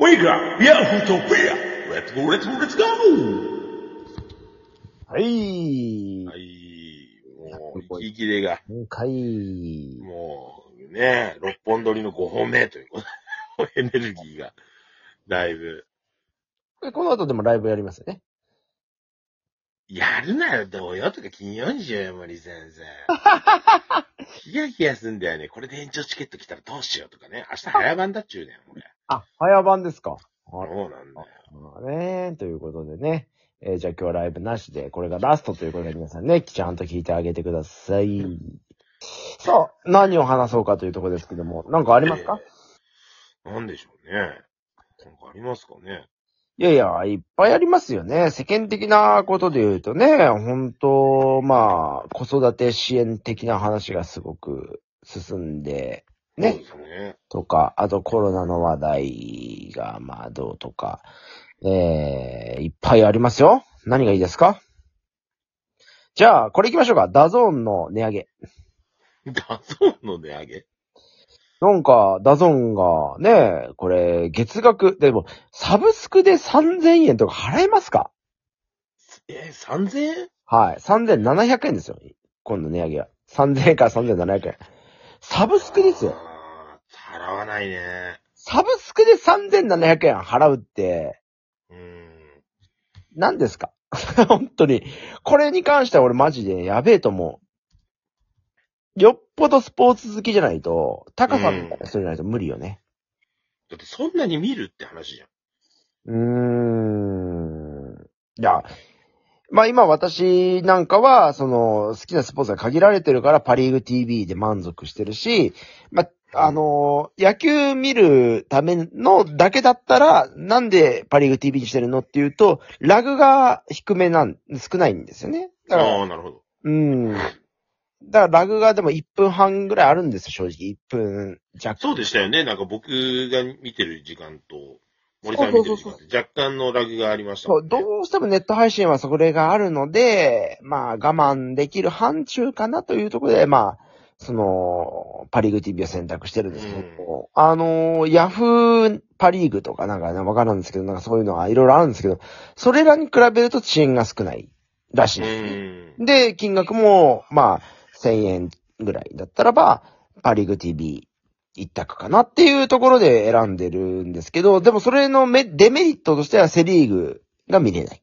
We are Utopia! Let's go, let's go, let's go! はい。はい。もう、息切れが、今回、もう、ね、六本撮りの5本目ということで、エネルギーが、だいぶ、この後でもライブやりますよね。やるなよ、土曜とか金曜にしようよ、森先生。ヒヤヒヤすんだよね。これで延長チケット来たらどうしようとかね。明日早番だっちゅうねん、俺。あ、早番ですか。そうなんだよ。まあね、ということでね。えーじゃあ今日はライブなしで、これがラストということで皆さんね、ちゃんと聞いてあげてください。さあ、何を話そうかというところですけども、なんかありますか、えーなんでしょうね。なんかありますかね。いやいや、いっぱいありますよね。世間的なことで言うとね、本当まあ、子育て支援的な話がすごく進んで、ねそうですね。とか、あとコロナの話題が、まあどうとか、えー、いっぱいありますよ。何がいいですか？じゃあ、これ行きましょうか。 DAZN の値上げ。 DAZN の値上げ？なんか、 DAZN が、ね、これ、月額、でも、サブスクで3000円とか払えますか？えー、3000円はい。3700円ですよ。今度値上げは。3000円から3700円。サブスクですよ。払わないね。サブスクで3700円払うって、うーん。何ですか？本当に。これに関しては俺マジでやべえと思う。よっぽどスポーツ好きじゃないと、高さみたいな人じゃないと無理よね。だってそんなに見るって話じゃん。うーん。いや、まあ今私なんかは、その、好きなスポーツが限られてるからパリーグ TV で満足してるし、まあ、あの野球見るためのだけだったら、なんでパリーグ TV にしてるのっていうと、ラグが低めなん、少ないんですよね。だから、ああ、なるほど。うん。だからラグがでも1分半ぐらいあるんですよ、正直。1分弱。そうでしたよね。なんか僕が見てる時間と、森さんが見てる時間って若干のラグがありましたそう。どうしてもネット配信はそれがあるので、まあ我慢できる範疇かなというところで、まあ、その、パリーグ TV を選択してるんですけど、あの、ヤフーパリーグとかなんかね、わからんですけど、なんかそういうのはいろいろあるんですけど、それらに比べると遅延が少ないらしいんですね。うん。で、金額も、まあ、1000円ぐらいだったらば、パリーグ TV 一択かなっていうところで選んでるんですけど、でもそれのメデメリットとしてはセリーグが見れない。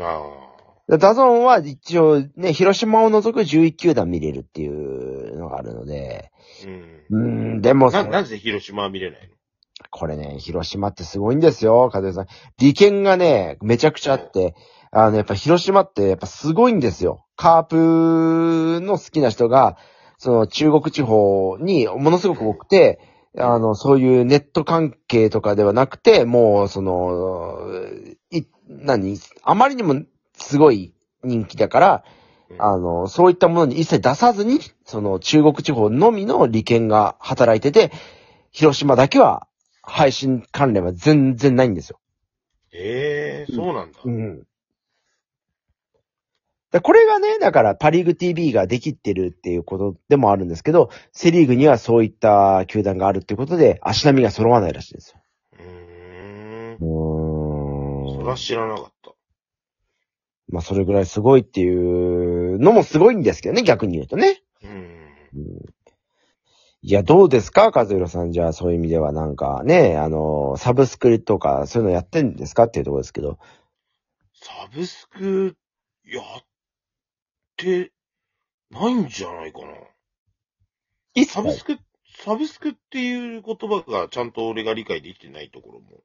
あ DAZN は一応ね、広島を除く11球団見れるっていうのがあるので、あ。うん。ん、でもな、なぜ広島は見れないの？これね、広島ってすごいんですよ、風さん。利権がね、めちゃくちゃあって、あの、やっぱ広島ってやっぱすごいんですよ。カープの好きな人が、その中国地方にものすごく多くて、あの、そういうネット関係とかではなくて、もう、その、い、何？あまりにもすごい人気だから、うんあの、そういったものに一切出さずに、その中国地方のみの利権が働いてて、広島だけは配信関連は全然ないんですよ。ええそうなんだ。うん。だこれがね、だからパリーグ TV ができてるっていうことでもあるんですけど、セリーグにはそういった球団があるっていうことで、足並みが揃わないらしいんですよ。うーん。うそーん。れは知らなかった。まあ、それぐらいすごいっていうのもすごいんですけどね、逆に言うとね。うん。うんいや、どうですか？和弘さん。じゃあ、そういう意味ではなんかね、あの、サブスクとかそういうのやってんですかっていうところですけど。サブスク、やって、ないんじゃないかな。いサブスク、サブスクっていう言葉がちゃんと俺が理解できてないところも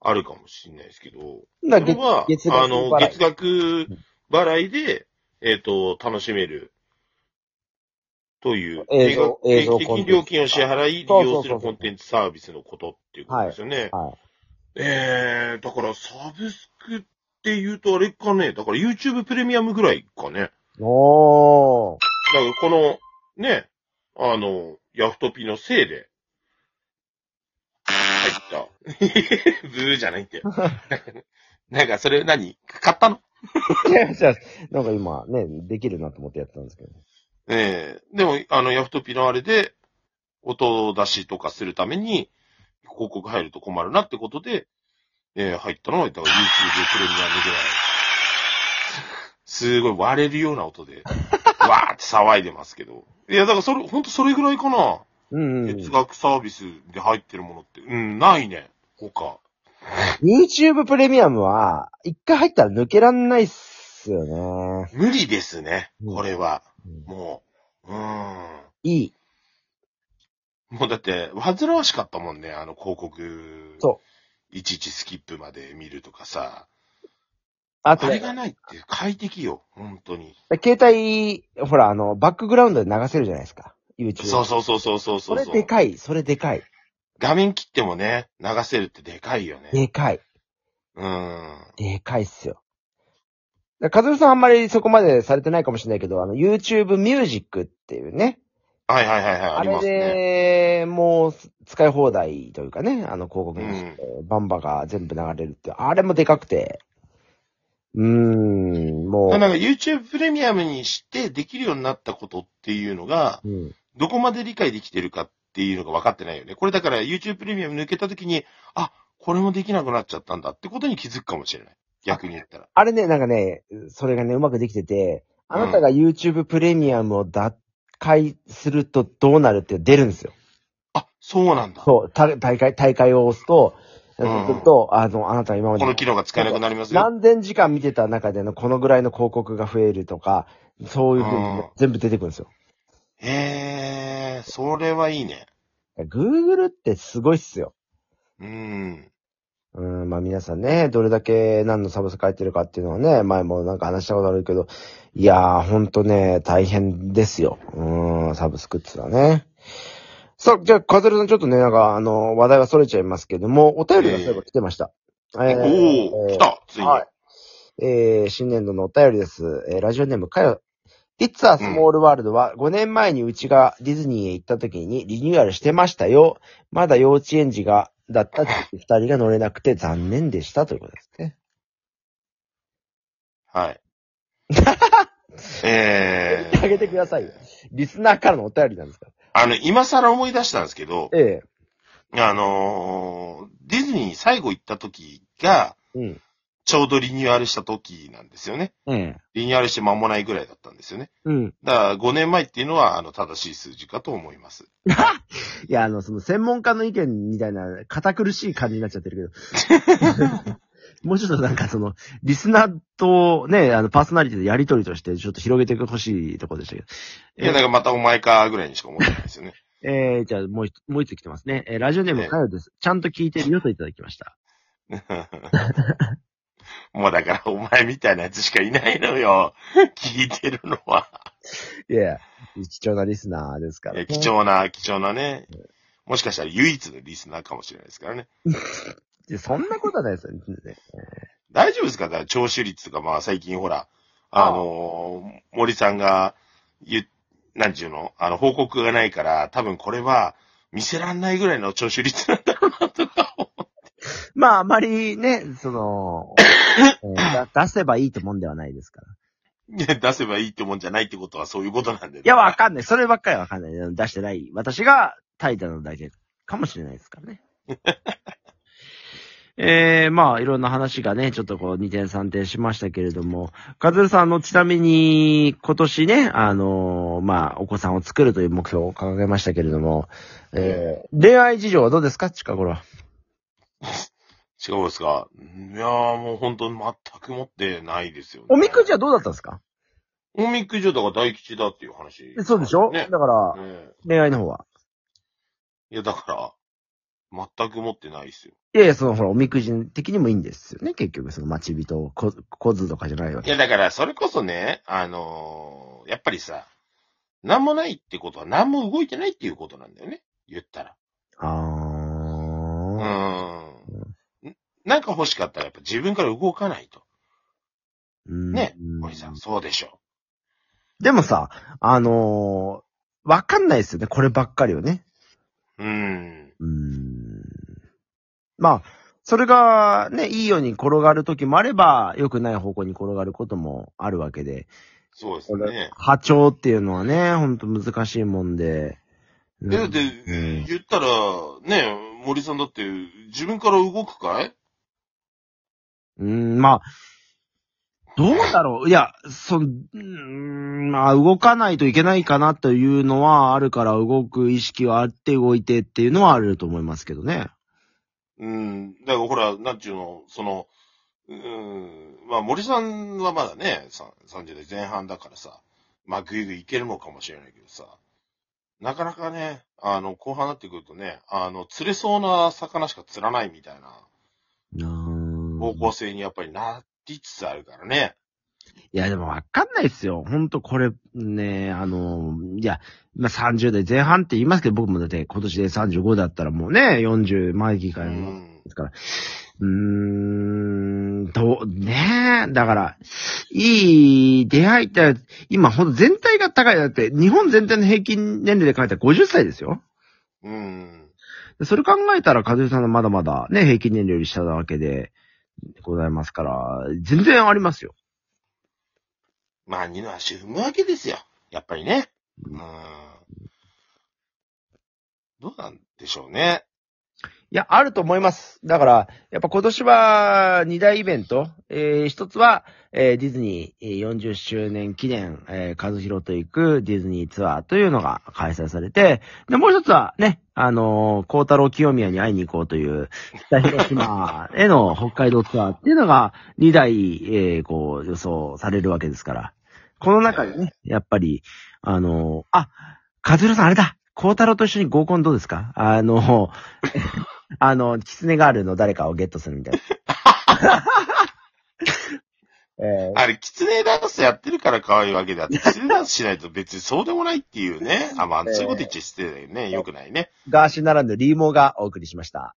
あるかもしれないですけど、なそれは、月額あの、払い月額払いで、えっ、と、楽しめる。という、映像映像定期コンテンツ的に料金を支払い、利そうそうそうそう用するコンテンツサービスのことっていうことですよね。はい。えー、だからサブスクって言うとあれかね、だから YouTube プレミアムぐらいかね。おー。だからこの、ね、あの、ヤフトピのせいで、入った。ブーじゃないって。なんかそれ何？買ったの？いやいやなんか今ね、できるなと思ってやってたんですけど。ええでも、あの、ヤフトピのあれで、音出しとかするために、こ広告入ると困るなってことで、えー入ったのは、だから YouTube プレミアムぐらい。すごい割れるような音で、わーって騒いでますけど。いや、だからそれ、ほんとそれぐらいかな。うん、うん。月額サービスで入ってるものって。うん、ないね。他。YouTube プレミアムは、一回入ったら抜けらんないっすよね。無理ですね。うんこれは。うんもう。うーん。いい。もうだって、煩わしかったもんね、あの広告。。そういちいちスキップまで見るとかさ。あと、あれがないって快適よ、本当に。携帯、ほら、あの、バックグラウンドで流せるじゃないですか。YouTube。そうそうそうそうそうそ。そうれでかい、それでかい。画面切ってもね、流せるってでかいよね。でかい。うん。でかいっすよ。だからカズルさんあんまりそこまでされてないかもしれないけど、あの、YouTube ミュージックっていうね。はいはいはいはい、ああれりますね。で、もう、使い放題というかね、あの、広告に、うんバンバが全部流れるって、あれもでかくて。うーん、もなんか YouTube プレミアムにしてできるようになったことっていうのが、う、うん。どこまで理解できてるかっていうのが分かってないよね。これだから YouTube プレミアム抜けた時に、あ、これもできなくなっちゃったんだってことに気づくかもしれない。逆に言ったら。あれね、なんかね、それがね、うまくできてて、あなたが YouTube プレミアムを脱会するとどうなるって出るんですよ。あ、そうなんだ。そう、た大会、大会を押すと、うんすると、あの、あなたが今までこの機能が使えなくなりますよ。何千時間見てた中でのこのぐらいの広告が増えるとか、そういうふうに全部出てくるんですよ。へえ、それはいいね。Google ってすごいっすよ。うん。うん、まあ皆さんね、どれだけ何のサブスク入ってるかっていうのはね、前もなんか話したことあるけど、いやー、ほんとね、大変ですよ。うん、サブスクってのはね。さあ、じゃあ、カズルさんちょっとね、なんか、あの、話題はそれちゃいますけども、お便りがそういえば来てました。えーおお、来たついに。はい。えー、新年度のお便りです。えー、ラジオネームかよ。It's a Small World は5年前にうちがディズニーへ行った時にリニューアルしてましたよ。まだ幼稚園児が、だった二人が乗れなくて残念でしたということですね。はい。えあげてくださいよ。リスナーからのお便りなんですか？ら。あの、今更思い出したんですけど、えあのーディズニー最後行った時が、えうん。ちょうどリニューアルした時なんですよね。ええ。リニューアルして間もないぐらいだったんですよね。うん。だから5年前っていうのは、あの、正しい数字かと思います。いや、あの、その専門家の意見みたいな堅苦しい感じになっちゃってるけど。もうちょっとなんかその、リスナーとね、あの、パーソナリティでやりとりとしてちょっと広げてほしいところでしたけど。いや、だからまたお前かぐらいにしか思ってないですよね。えー、じゃあもう一つ、もう一つ来てますね。えー、ラジオネームねかよです。ちゃんと聞いてるよといただきました。もうだから、お前みたいなやつしかいないのよ。聞いてるのは。いや、貴重なリスナーですから、え貴重な、貴重なね。もしかしたら唯一のリスナーかもしれないですからね。いやそんなことはないですよね。大丈夫ですか？だから聴取率とか、まあ最近ほら、あのー森さんが言う、なんちゅうの？あの、報告がないから、多分これは見せらんないぐらいの聴取率なんだろうなとか。まあ、あまりね、その、えーだ出せばいいってもんではないですから。いや出せばいいってもんじゃないってことはそういうことなんで。いや、わかんない。そればっかりわかんない。出してない。私が怠惰なだけかもしれないですからね。えー、まあ、いろんな話がね、ちょっとこう、2点3点しましたけれども、カズルさん、あの、ちなみに、今年ね、あのーまあ、お子さんを作るという目標を掲げましたけれども、えー、恋愛事情はどうですか？近頃は。違うんですか？いやーもう本当に全く持ってないですよね。おみくじはどうだったんですか？おみくじはだから大吉だっていう話、そうでしょ、ね。だから、ね恋愛の方は。いや、だから、全く持ってないですよ。いやいや、その、ほら、おみくじ的にもいいんですよね。結局、その、待ち人、こ、小図とかじゃないわけ。いや、だから、それこそね、あのーやっぱりさ、なんもないってことは何も動いてないっていうことなんだよね。言ったら。あうー。ん。なんか欲しかったらやっぱ自分から動かないと。うんねうん森さん、そうでしょ。でもさ、あのーわかんないですよね。こればっかりをね。うん。ん。まあ、それがね、いいように転がる時もあれば、良くない方向に転がることもあるわけで。そうですね。波長っていうのはね、ほんと難しいもんで。えだって、うん言ったら、ね、森さんだって、自分から動くかい？うん、まあ、どうだろういや、そ、うーん、まあ、動かないといけないかなというのはあるから、動く意識はあって動いてっていうのはあると思いますけどね。うん。だからほら、なんちゅうの、その、うん、まあ森さんはまだね、さ30代前半だからさ、まあぐいぐいいけるのかもしれないけどさ、なかなかね、あの、後半になってくるとね、あの、釣れそうな魚しか釣らないみたいな方向性にやっぱりなりつつあるからね。いや、でもわかんないですよ。ほんとこれ、ね、あの、いや、まあ、30代前半って言いますけど、僕もだって今年で35だったらもうね、40前期かうらのん。ですから。うーん、どう、ねえ、だから、いい出会いって、今ほんと全体が高い。だって、日本全体の平均年齢で考えたら50歳ですよ。うん。それ考えたら、和代さんはまだまだね、平均年齢より下なわけで、ございますから、全然ありますよ。まあ二の足踏むわけですよ。やっぱりね。うん。どうなんでしょうね。いや、あると思います。だから、やっぱ今年は2大イベント。えー一つは、えーディズニー40周年記念、えー、和弘と行くディズニーツアーというのが開催されて、で、もう一つはね、あのー、孝太郎清宮に会いに行こうという、北広島への北海道ツアーっていうのが2大、えーこう、予想されるわけですから。この中でね、やっぱり、あのーあ、和弘さんあれだ孝太郎と一緒に合コンどうですか？あの、あの、キツネガールの誰かをゲットするみたいな。えーあれ、キツネダンスやってるから可愛いわけであって、キツネダンスしないと別にそうでもないっていうね。あ、まあ、そういうこと言っちゃ失礼だよね。よくないね。ガーシーならぬリーモーがお送りしました。